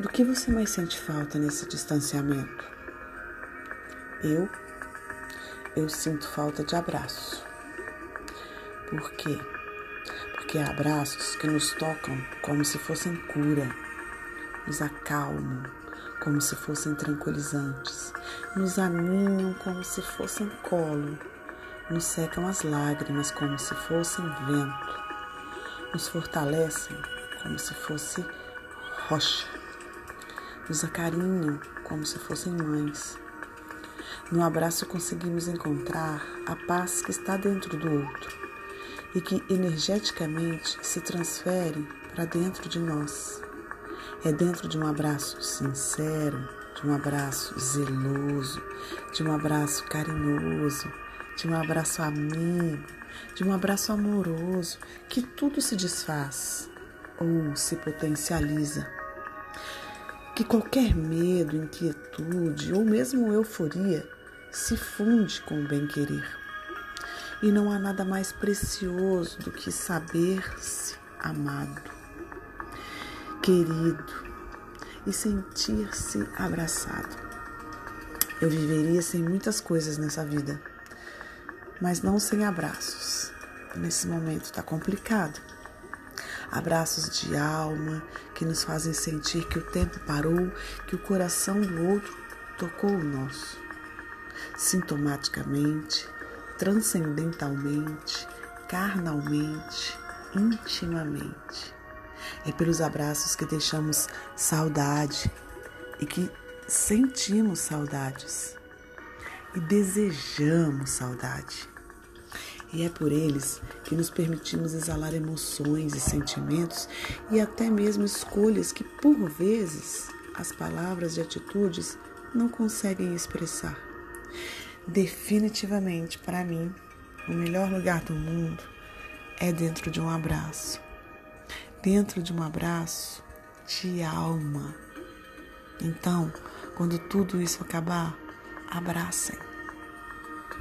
Do que você mais sente falta nesse distanciamento? Eu, eu sinto falta de abraço. Por quê? Porque há abraços que nos tocam como se fossem cura, nos acalmam como se fossem tranquilizantes, nos aninham como se fossem colo, nos secam as lágrimas como se fossem vento, nos fortalecem como se fosse rocha, nos acarinham como se fossem mães. No abraço conseguimos encontrar a paz que está dentro do outro e que energeticamente se transfere para dentro de nós. É dentro de um abraço sincero, de um abraço zeloso, de um abraço carinhoso, de um abraço amigo, de um abraço amoroso que tudo se desfaz ou se potencializa. Que qualquer medo, inquietude ou mesmo euforia se funde com o bem-querer. E não há nada mais precioso do que saber-se amado, querido e sentir-se abraçado. Eu viveria sem muitas coisas nessa vida, mas não sem abraços. Nesse momento está complicado abraços de alma que nos fazem sentir que o tempo parou, que o coração do outro tocou o nosso. Sintomaticamente, transcendentalmente, carnalmente, intimamente. É pelos abraços que deixamos saudade e que sentimos saudades e desejamos saudade. E é por eles que nos permitimos exalar emoções e sentimentos e até mesmo escolhas que, por vezes, as palavras e atitudes não conseguem expressar. Definitivamente, para mim, o melhor lugar do mundo é dentro de um abraço. Dentro de um abraço de alma. Então, quando tudo isso acabar, abracem